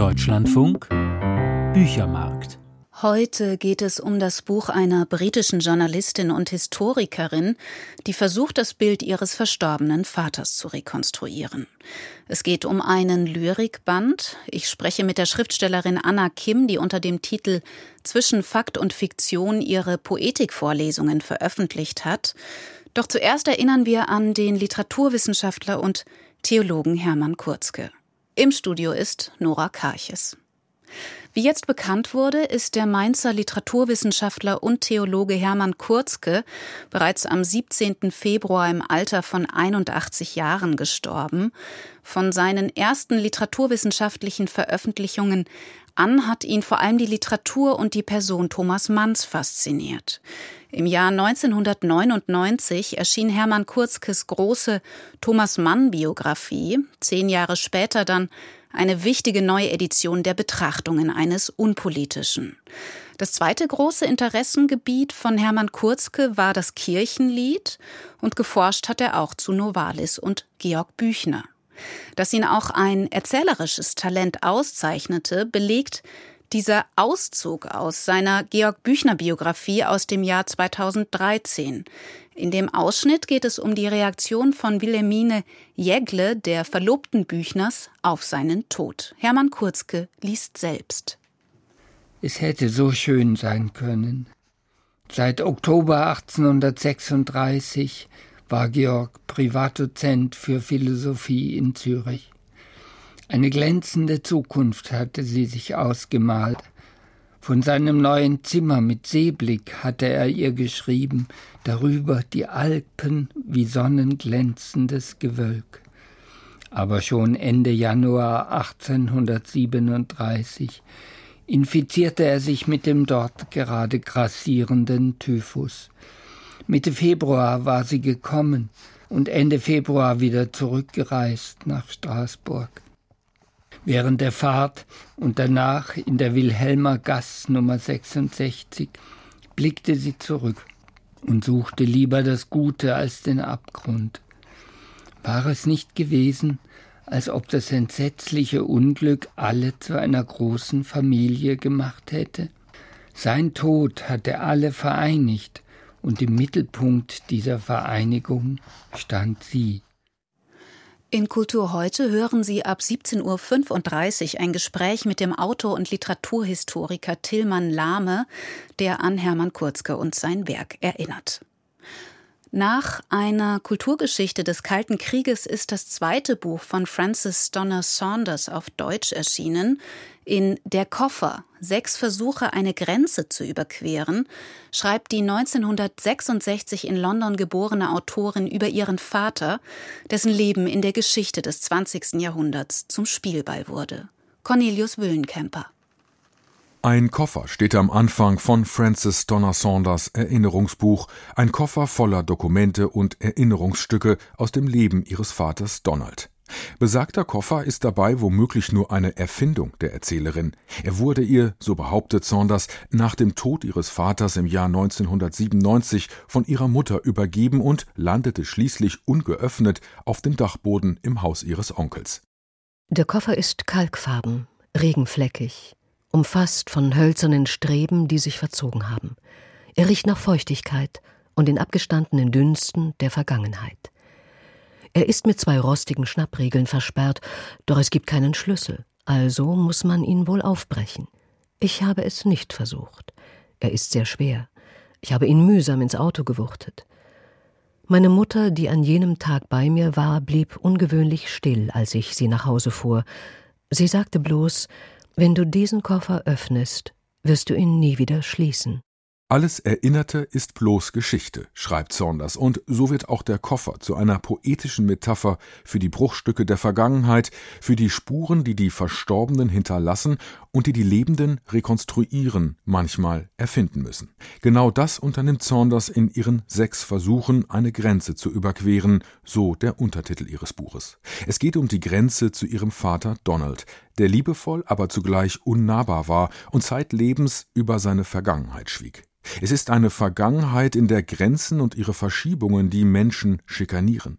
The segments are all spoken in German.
Deutschlandfunk Büchermarkt Heute geht es um das Buch einer britischen Journalistin und Historikerin, die versucht, das Bild ihres verstorbenen Vaters zu rekonstruieren. Es geht um einen Lyrikband. Ich spreche mit der Schriftstellerin Anna Kim, die unter dem Titel Zwischen Fakt und Fiktion ihre Poetikvorlesungen veröffentlicht hat. Doch zuerst erinnern wir an den Literaturwissenschaftler und Theologen Hermann Kurzke. Im Studio ist Nora Karches. Wie jetzt bekannt wurde, ist der Mainzer Literaturwissenschaftler und Theologe Hermann Kurzke bereits am 17. Februar im Alter von 81 Jahren gestorben. Von seinen ersten literaturwissenschaftlichen Veröffentlichungen an hat ihn vor allem die Literatur und die Person Thomas Manns fasziniert. Im Jahr 1999 erschien Hermann Kurzkes große Thomas Mann Biografie, zehn Jahre später dann eine wichtige Neuedition der Betrachtungen eines Unpolitischen. Das zweite große Interessengebiet von Hermann Kurzke war das Kirchenlied und geforscht hat er auch zu Novalis und Georg Büchner. Dass ihn auch ein erzählerisches Talent auszeichnete, belegt dieser Auszug aus seiner Georg Büchner Biografie aus dem Jahr 2013. In dem Ausschnitt geht es um die Reaktion von Wilhelmine Jägle, der Verlobten Büchners, auf seinen Tod. Hermann Kurzke liest selbst. Es hätte so schön sein können. Seit Oktober 1836 war Georg Privatdozent für Philosophie in Zürich. Eine glänzende Zukunft hatte sie sich ausgemalt. Von seinem neuen Zimmer mit Seeblick hatte er ihr geschrieben, darüber die Alpen wie sonnenglänzendes Gewölk. Aber schon Ende Januar 1837 infizierte er sich mit dem dort gerade grassierenden Typhus. Mitte Februar war sie gekommen und Ende Februar wieder zurückgereist nach Straßburg. Während der Fahrt und danach in der Wilhelmer Gass Nummer 66 blickte sie zurück und suchte lieber das Gute als den Abgrund. War es nicht gewesen, als ob das entsetzliche Unglück alle zu einer großen Familie gemacht hätte? Sein Tod hatte alle vereinigt, und im Mittelpunkt dieser Vereinigung stand sie. In Kultur heute hören Sie ab 17.35 Uhr ein Gespräch mit dem Autor und Literaturhistoriker Tillmann Lahme, der an Hermann Kurzke und sein Werk erinnert. Nach einer Kulturgeschichte des Kalten Krieges ist das zweite Buch von Francis Donner Saunders auf Deutsch erschienen. In Der Koffer, sechs Versuche, eine Grenze zu überqueren, schreibt die 1966 in London geborene Autorin über ihren Vater, dessen Leben in der Geschichte des 20. Jahrhunderts zum Spielball wurde. Cornelius Wüllenkemper. Ein Koffer steht am Anfang von Francis Donner Saunders Erinnerungsbuch, ein Koffer voller Dokumente und Erinnerungsstücke aus dem Leben ihres Vaters Donald. Besagter Koffer ist dabei womöglich nur eine Erfindung der Erzählerin. Er wurde ihr, so behauptet Saunders, nach dem Tod ihres Vaters im Jahr 1997 von ihrer Mutter übergeben und landete schließlich ungeöffnet auf dem Dachboden im Haus ihres Onkels. Der Koffer ist kalkfarben, regenfleckig, umfasst von hölzernen Streben, die sich verzogen haben. Er riecht nach Feuchtigkeit und den abgestandenen Dünsten der Vergangenheit. Er ist mit zwei rostigen Schnappriegeln versperrt, doch es gibt keinen Schlüssel, also muss man ihn wohl aufbrechen. Ich habe es nicht versucht. Er ist sehr schwer. Ich habe ihn mühsam ins Auto gewuchtet. Meine Mutter, die an jenem Tag bei mir war, blieb ungewöhnlich still, als ich sie nach Hause fuhr. Sie sagte bloß, wenn du diesen Koffer öffnest, wirst du ihn nie wieder schließen. Alles Erinnerte ist bloß Geschichte, schreibt Saunders, und so wird auch der Koffer zu einer poetischen Metapher für die Bruchstücke der Vergangenheit, für die Spuren, die die Verstorbenen hinterlassen und die die Lebenden rekonstruieren, manchmal erfinden müssen. Genau das unternimmt Saunders in ihren sechs Versuchen, eine Grenze zu überqueren, so der Untertitel ihres Buches. Es geht um die Grenze zu ihrem Vater Donald, der liebevoll, aber zugleich unnahbar war und zeitlebens über seine Vergangenheit schwieg. Es ist eine Vergangenheit, in der Grenzen und ihre Verschiebungen die Menschen schikanieren.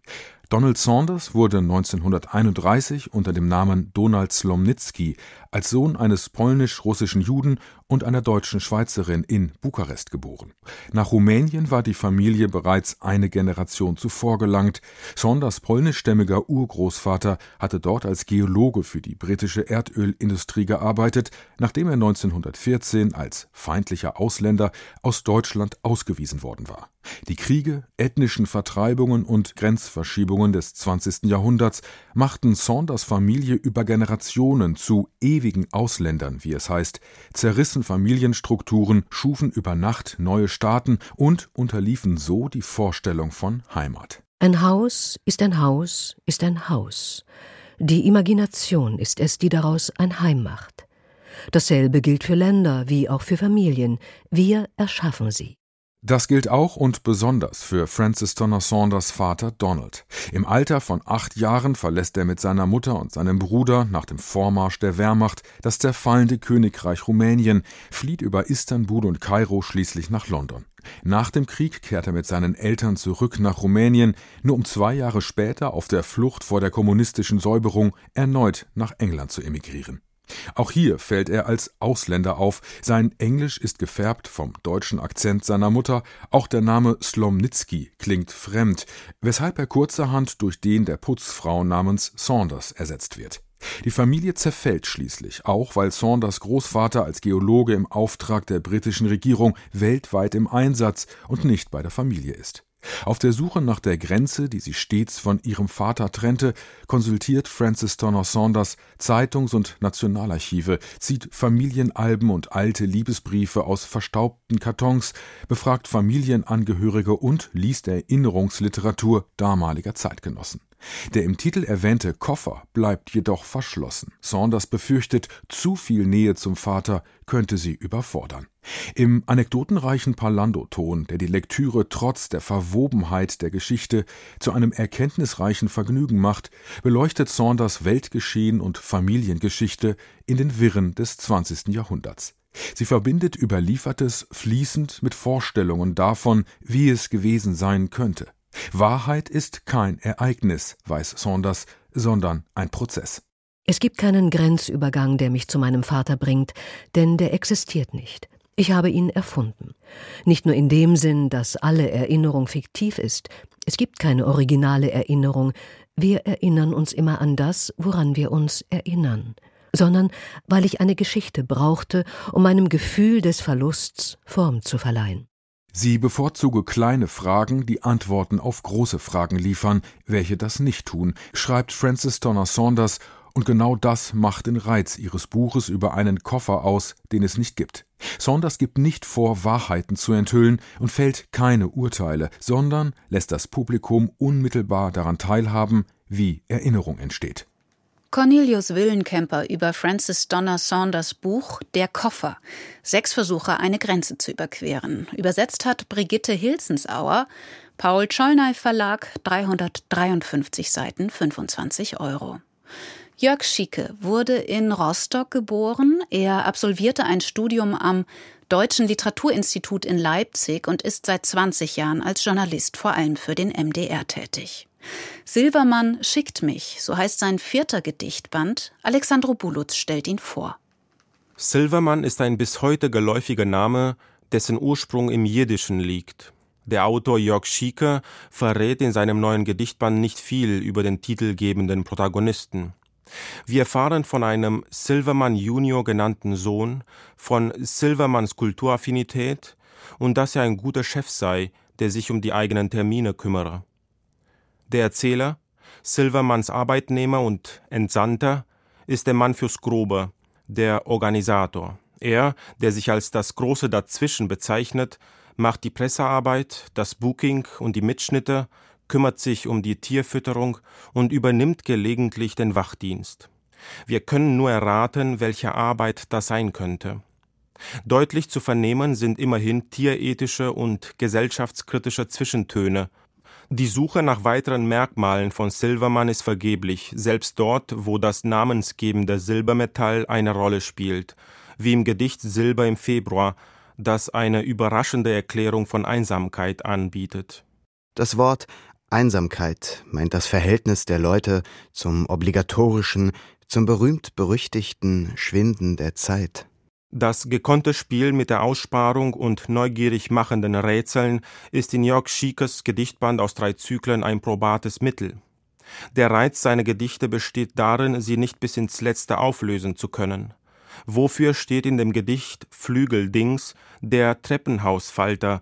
Donald Saunders wurde 1931 unter dem Namen Donald Slomnicki als Sohn eines polnisch-russischen Juden und einer deutschen Schweizerin in Bukarest geboren. Nach Rumänien war die Familie bereits eine Generation zuvor gelangt. Saunders polnischstämmiger Urgroßvater hatte dort als Geologe für die britische Erdölindustrie gearbeitet, nachdem er 1914 als feindlicher Ausländer aus Deutschland ausgewiesen worden war. Die Kriege, ethnischen Vertreibungen und Grenzverschiebungen des 20. Jahrhunderts machten Saunders Familie über Generationen zu ewigen Ausländern, wie es heißt, zerrissen Familienstrukturen, schufen über Nacht neue Staaten und unterliefen so die Vorstellung von Heimat. Ein Haus ist ein Haus, ist ein Haus. Die Imagination ist es, die daraus ein Heim macht. Dasselbe gilt für Länder wie auch für Familien. Wir erschaffen sie. Das gilt auch und besonders für Francis Donner Saunders Vater Donald. Im Alter von acht Jahren verlässt er mit seiner Mutter und seinem Bruder nach dem Vormarsch der Wehrmacht das zerfallende Königreich Rumänien, flieht über Istanbul und Kairo schließlich nach London. Nach dem Krieg kehrt er mit seinen Eltern zurück nach Rumänien, nur um zwei Jahre später auf der Flucht vor der kommunistischen Säuberung erneut nach England zu emigrieren. Auch hier fällt er als Ausländer auf. Sein Englisch ist gefärbt vom deutschen Akzent seiner Mutter. Auch der Name Slomnicki klingt fremd, weshalb er kurzerhand durch den der Putzfrau namens Saunders ersetzt wird. Die Familie zerfällt schließlich, auch weil Saunders Großvater als Geologe im Auftrag der britischen Regierung weltweit im Einsatz und nicht bei der Familie ist. Auf der Suche nach der Grenze, die sie stets von ihrem Vater trennte, konsultiert Francis Turner Saunders Zeitungs- und Nationalarchive, zieht Familienalben und alte Liebesbriefe aus verstaubten Kartons, befragt Familienangehörige und liest Erinnerungsliteratur damaliger Zeitgenossen. Der im Titel erwähnte Koffer bleibt jedoch verschlossen. Saunders befürchtet, zu viel Nähe zum Vater könnte sie überfordern. Im anekdotenreichen Parlando-Ton, der die Lektüre trotz der Verwobenheit der Geschichte zu einem erkenntnisreichen Vergnügen macht, beleuchtet Saunders Weltgeschehen und Familiengeschichte in den Wirren des 20. Jahrhunderts. Sie verbindet Überliefertes fließend mit Vorstellungen davon, wie es gewesen sein könnte. Wahrheit ist kein Ereignis, weiß Saunders, sondern ein Prozess. Es gibt keinen Grenzübergang, der mich zu meinem Vater bringt, denn der existiert nicht. Ich habe ihn erfunden. Nicht nur in dem Sinn, dass alle Erinnerung fiktiv ist. Es gibt keine originale Erinnerung. Wir erinnern uns immer an das, woran wir uns erinnern. Sondern weil ich eine Geschichte brauchte, um meinem Gefühl des Verlusts Form zu verleihen. Sie bevorzuge kleine Fragen, die Antworten auf große Fragen liefern, welche das nicht tun, schreibt Francis Donner Saunders, und genau das macht den Reiz ihres Buches über einen Koffer aus, den es nicht gibt. Saunders gibt nicht vor, Wahrheiten zu enthüllen und fällt keine Urteile, sondern lässt das Publikum unmittelbar daran teilhaben, wie Erinnerung entsteht. Cornelius Willenkemper über Francis Donner Saunders Buch Der Koffer. Sechs Versuche, eine Grenze zu überqueren. Übersetzt hat Brigitte Hilsensauer. Paul Schollnay Verlag, 353 Seiten, 25 Euro. Jörg Schieke wurde in Rostock geboren. Er absolvierte ein Studium am Deutschen Literaturinstitut in Leipzig und ist seit 20 Jahren als Journalist vor allem für den MDR tätig. Silvermann schickt mich, so heißt sein vierter Gedichtband. Alexandro Bulutz stellt ihn vor. Silvermann ist ein bis heute geläufiger Name, dessen Ursprung im Jiddischen liegt. Der Autor Jörg Schieke verrät in seinem neuen Gedichtband nicht viel über den titelgebenden Protagonisten. Wir erfahren von einem Silvermann Junior genannten Sohn, von Silvermanns Kulturaffinität und dass er ein guter Chef sei, der sich um die eigenen Termine kümmere. Der Erzähler, Silvermanns Arbeitnehmer und Entsandter, ist der Mann fürs Grobe, der Organisator. Er, der sich als das Große dazwischen bezeichnet, macht die Pressearbeit, das Booking und die Mitschnitte, kümmert sich um die Tierfütterung und übernimmt gelegentlich den Wachdienst. Wir können nur erraten, welche Arbeit das sein könnte. Deutlich zu vernehmen sind immerhin tierethische und gesellschaftskritische Zwischentöne, die Suche nach weiteren Merkmalen von Silvermann ist vergeblich, selbst dort, wo das namensgebende Silbermetall eine Rolle spielt, wie im Gedicht Silber im Februar, das eine überraschende Erklärung von Einsamkeit anbietet. Das Wort Einsamkeit meint das Verhältnis der Leute zum obligatorischen, zum berühmt-berüchtigten Schwinden der Zeit. Das gekonnte Spiel mit der Aussparung und neugierig machenden Rätseln ist in Jörg Schiekes Gedichtband aus drei Zyklen ein probates Mittel. Der Reiz seiner Gedichte besteht darin, sie nicht bis ins Letzte auflösen zu können. Wofür steht in dem Gedicht Flügeldings der Treppenhausfalter?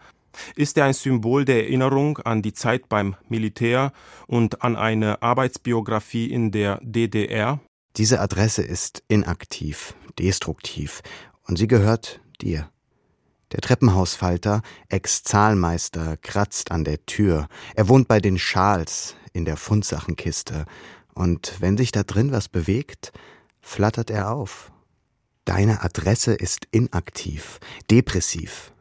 Ist er ein Symbol der Erinnerung an die Zeit beim Militär und an eine Arbeitsbiografie in der DDR? Diese Adresse ist inaktiv, destruktiv und sie gehört dir. Der Treppenhausfalter, Ex-Zahlmeister, kratzt an der Tür. Er wohnt bei den Schals in der Fundsachenkiste. Und wenn sich da drin was bewegt, flattert er auf. Deine Adresse ist inaktiv, depressiv.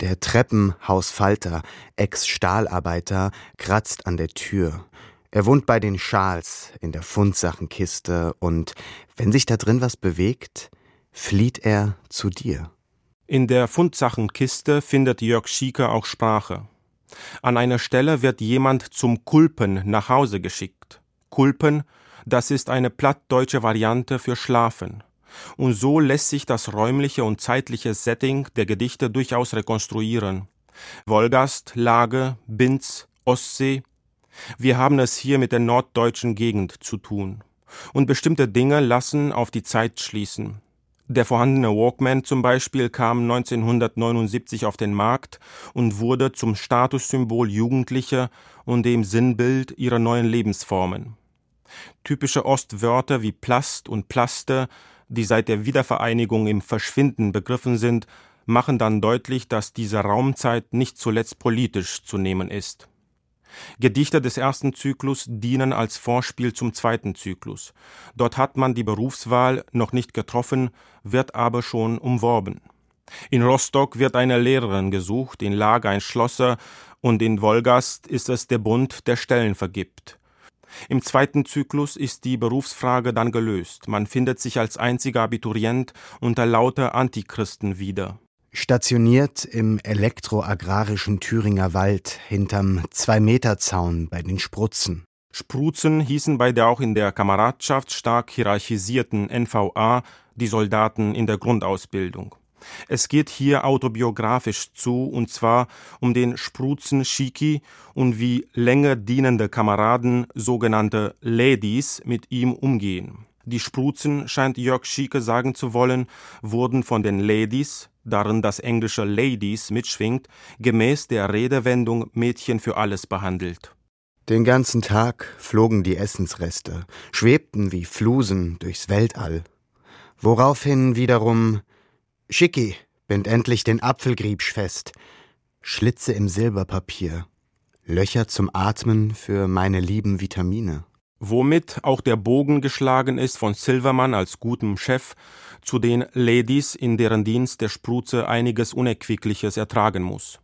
Der Treppenhausfalter, Ex-Stahlarbeiter, kratzt an der Tür. Er wohnt bei den Schals in der Fundsachenkiste und wenn sich da drin was bewegt, flieht er zu dir. In der Fundsachenkiste findet Jörg Schieker auch Sprache. An einer Stelle wird jemand zum Kulpen nach Hause geschickt. Kulpen, das ist eine plattdeutsche Variante für Schlafen. Und so lässt sich das räumliche und zeitliche Setting der Gedichte durchaus rekonstruieren. Wolgast, Lage, Binz, Ostsee. Wir haben es hier mit der norddeutschen Gegend zu tun. Und bestimmte Dinge lassen auf die Zeit schließen. Der vorhandene Walkman zum Beispiel kam 1979 auf den Markt und wurde zum Statussymbol Jugendlicher und dem Sinnbild ihrer neuen Lebensformen. Typische Ostwörter wie Plast und Plaste, die seit der Wiedervereinigung im Verschwinden begriffen sind, machen dann deutlich, dass diese Raumzeit nicht zuletzt politisch zu nehmen ist. Gedichte des ersten Zyklus dienen als Vorspiel zum zweiten Zyklus. Dort hat man die Berufswahl noch nicht getroffen, wird aber schon umworben. In Rostock wird eine Lehrerin gesucht, in Lager ein Schlosser und in Wolgast ist es der Bund, der Stellen vergibt. Im zweiten Zyklus ist die Berufsfrage dann gelöst. Man findet sich als einziger Abiturient unter lauter Antichristen wieder. Stationiert im elektroagrarischen Thüringer Wald hinterm Zwei-Meter-Zaun bei den Sprutzen. Spruzen hießen bei der auch in der Kameradschaft stark hierarchisierten NVA die Soldaten in der Grundausbildung. Es geht hier autobiografisch zu, und zwar um den Spruzen Shiki und wie länger dienende Kameraden, sogenannte Ladies, mit ihm umgehen. Die Spruzen, scheint Jörg Schieke sagen zu wollen, wurden von den Ladies, darin das englische Ladies mitschwingt, gemäß der Redewendung Mädchen für alles behandelt. Den ganzen Tag flogen die Essensreste, schwebten wie Flusen durchs Weltall. Woraufhin wiederum Schicki, bind endlich den Apfelgriebsch fest, Schlitze im Silberpapier, Löcher zum Atmen für meine lieben Vitamine womit auch der Bogen geschlagen ist von Silverman als gutem Chef zu den Ladies, in deren Dienst der Spruze einiges Unerquickliches ertragen muss.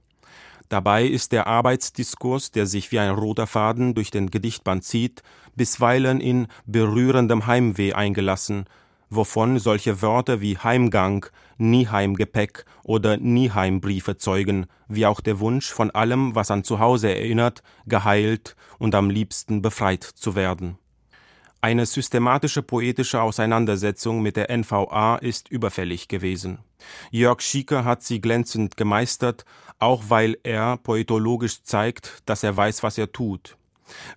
Dabei ist der Arbeitsdiskurs, der sich wie ein roter Faden durch den Gedichtband zieht, bisweilen in berührendem Heimweh eingelassen, wovon solche Wörter wie Heimgang, Nieheimgepäck oder Nieheimbriefe zeugen, wie auch der Wunsch, von allem, was an Zuhause erinnert, geheilt und am liebsten befreit zu werden. Eine systematische poetische Auseinandersetzung mit der NVA ist überfällig gewesen. Jörg Schieker hat sie glänzend gemeistert, auch weil er poetologisch zeigt, dass er weiß, was er tut.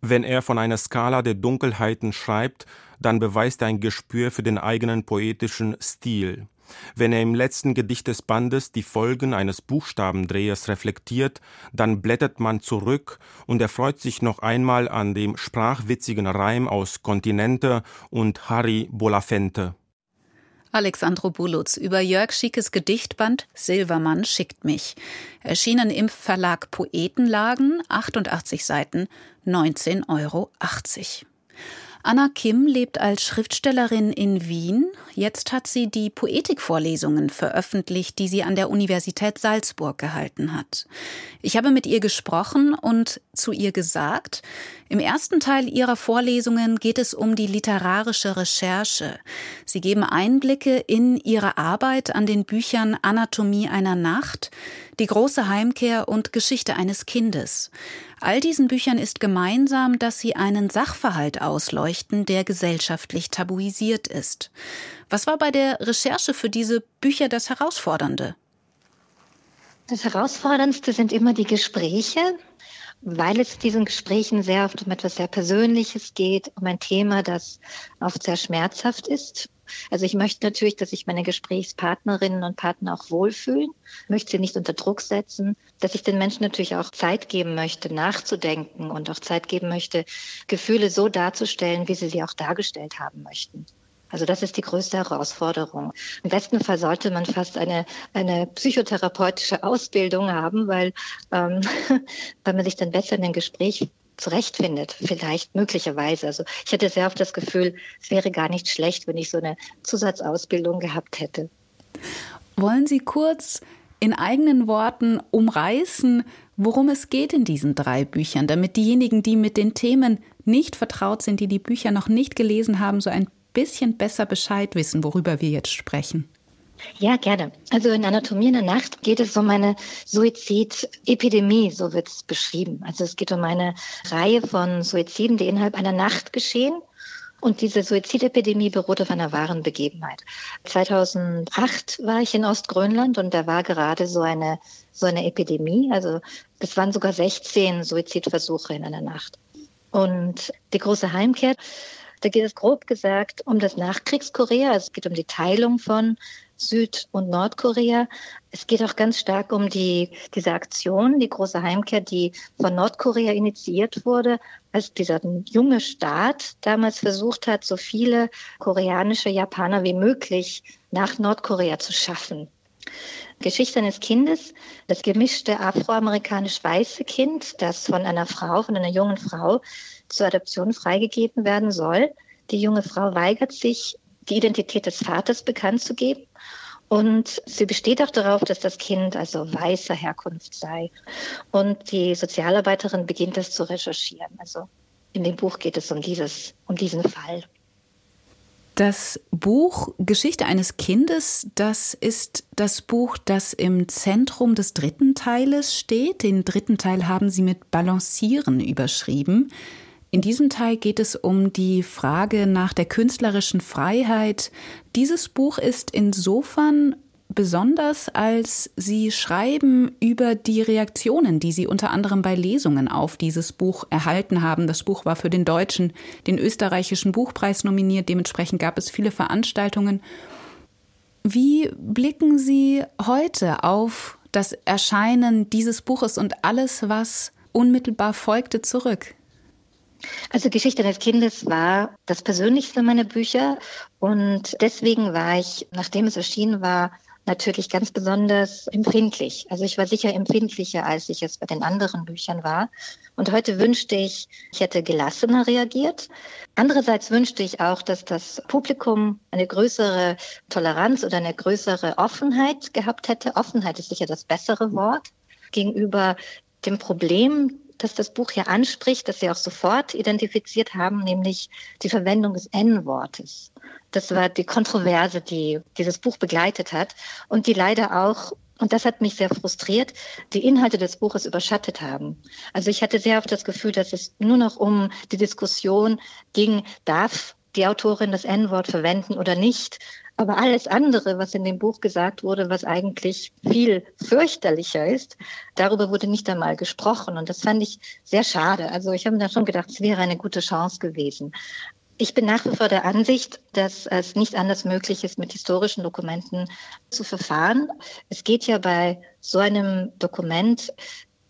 Wenn er von einer Skala der Dunkelheiten schreibt, dann beweist er ein Gespür für den eigenen poetischen Stil. Wenn er im letzten Gedicht des Bandes die Folgen eines Buchstabendrehers reflektiert, dann blättert man zurück und erfreut sich noch einmal an dem sprachwitzigen Reim aus Kontinente und Harry Bolafente. Alexandro Bulutz über Jörg Schickes Gedichtband Silvermann schickt mich. Erschienen im Verlag Poetenlagen, 88 Seiten, 19,80 Euro. Anna Kim lebt als Schriftstellerin in Wien. Jetzt hat sie die Poetikvorlesungen veröffentlicht, die sie an der Universität Salzburg gehalten hat. Ich habe mit ihr gesprochen und zu ihr gesagt, im ersten Teil ihrer Vorlesungen geht es um die literarische Recherche. Sie geben Einblicke in ihre Arbeit an den Büchern Anatomie einer Nacht, Die große Heimkehr und Geschichte eines Kindes. All diesen Büchern ist gemeinsam, dass sie einen Sachverhalt ausleuchten, der gesellschaftlich tabuisiert ist. Was war bei der Recherche für diese Bücher das Herausfordernde? Das Herausforderndste sind immer die Gespräche, weil es diesen Gesprächen sehr oft um etwas sehr Persönliches geht, um ein Thema, das oft sehr schmerzhaft ist. Also ich möchte natürlich, dass sich meine Gesprächspartnerinnen und Partner auch wohlfühlen, möchte sie nicht unter Druck setzen, dass ich den Menschen natürlich auch Zeit geben möchte, nachzudenken und auch Zeit geben möchte, Gefühle so darzustellen, wie sie sie auch dargestellt haben möchten. Also das ist die größte Herausforderung. Im besten Fall sollte man fast eine, eine psychotherapeutische Ausbildung haben, weil, ähm, weil man sich dann besser in den Gespräch zurechtfindet, vielleicht möglicherweise. Also ich hätte sehr oft das Gefühl, es wäre gar nicht schlecht, wenn ich so eine Zusatzausbildung gehabt hätte. Wollen Sie kurz in eigenen Worten umreißen, worum es geht in diesen drei Büchern, damit diejenigen, die mit den Themen nicht vertraut sind, die die Bücher noch nicht gelesen haben, so ein bisschen besser Bescheid wissen, worüber wir jetzt sprechen? Ja, gerne. Also in Anatomie in der Nacht geht es um eine Suizidepidemie, so wird es beschrieben. Also es geht um eine Reihe von Suiziden, die innerhalb einer Nacht geschehen. Und diese Suizidepidemie beruht auf einer wahren Begebenheit. 2008 war ich in Ostgrönland und da war gerade so eine, so eine Epidemie. Also es waren sogar 16 Suizidversuche in einer Nacht. Und die große Heimkehr, da geht es grob gesagt um das Nachkriegskorea. Also es geht um die Teilung von Süd- und Nordkorea. Es geht auch ganz stark um die, diese Aktion, die große Heimkehr, die von Nordkorea initiiert wurde, als dieser junge Staat damals versucht hat, so viele koreanische Japaner wie möglich nach Nordkorea zu schaffen. Geschichte eines Kindes, das gemischte afroamerikanisch-weiße Kind, das von einer Frau, von einer jungen Frau zur Adoption freigegeben werden soll. Die junge Frau weigert sich, die Identität des Vaters bekannt zu geben. Und sie besteht auch darauf, dass das Kind also weißer Herkunft sei. Und die Sozialarbeiterin beginnt das zu recherchieren. Also in dem Buch geht es um dieses, um diesen Fall. Das Buch Geschichte eines Kindes, das ist das Buch, das im Zentrum des dritten Teiles steht. Den dritten Teil haben Sie mit Balancieren überschrieben. In diesem Teil geht es um die Frage nach der künstlerischen Freiheit. Dieses Buch ist insofern besonders, als Sie schreiben über die Reaktionen, die Sie unter anderem bei Lesungen auf dieses Buch erhalten haben. Das Buch war für den deutschen, den österreichischen Buchpreis nominiert. Dementsprechend gab es viele Veranstaltungen. Wie blicken Sie heute auf das Erscheinen dieses Buches und alles, was unmittelbar folgte, zurück? Also Geschichte des Kindes war das persönlichste meiner Bücher und deswegen war ich, nachdem es erschienen war, natürlich ganz besonders empfindlich. Also ich war sicher empfindlicher, als ich es bei den anderen Büchern war. Und heute wünschte ich, ich hätte gelassener reagiert. Andererseits wünschte ich auch, dass das Publikum eine größere Toleranz oder eine größere Offenheit gehabt hätte. Offenheit ist sicher das bessere Wort gegenüber dem Problem, dass das Buch hier anspricht, das Sie auch sofort identifiziert haben, nämlich die Verwendung des N-Wortes. Das war die Kontroverse, die dieses Buch begleitet hat und die leider auch und das hat mich sehr frustriert, die Inhalte des Buches überschattet haben. Also ich hatte sehr oft das Gefühl, dass es nur noch um die Diskussion ging, darf die Autorin das N-Wort verwenden oder nicht. Aber alles andere, was in dem Buch gesagt wurde, was eigentlich viel fürchterlicher ist, darüber wurde nicht einmal gesprochen. Und das fand ich sehr schade. Also ich habe mir da schon gedacht, es wäre eine gute Chance gewesen. Ich bin nach wie vor der Ansicht, dass es nicht anders möglich ist, mit historischen Dokumenten zu verfahren. Es geht ja bei so einem Dokument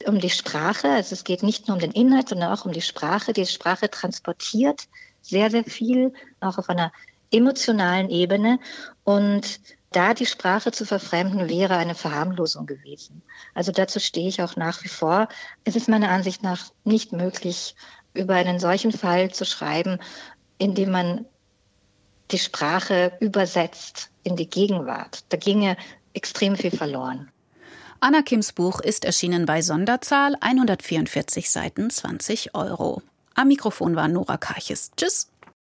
um die Sprache. Also es geht nicht nur um den Inhalt, sondern auch um die Sprache. Die Sprache transportiert sehr, sehr viel, auch auf einer emotionalen Ebene und da die Sprache zu verfremden, wäre eine Verharmlosung gewesen. Also dazu stehe ich auch nach wie vor. Es ist meiner Ansicht nach nicht möglich, über einen solchen Fall zu schreiben, indem man die Sprache übersetzt in die Gegenwart. Da ginge extrem viel verloren. Anna Kims Buch ist erschienen bei Sonderzahl 144 Seiten 20 Euro. Am Mikrofon war Nora Karches. Tschüss.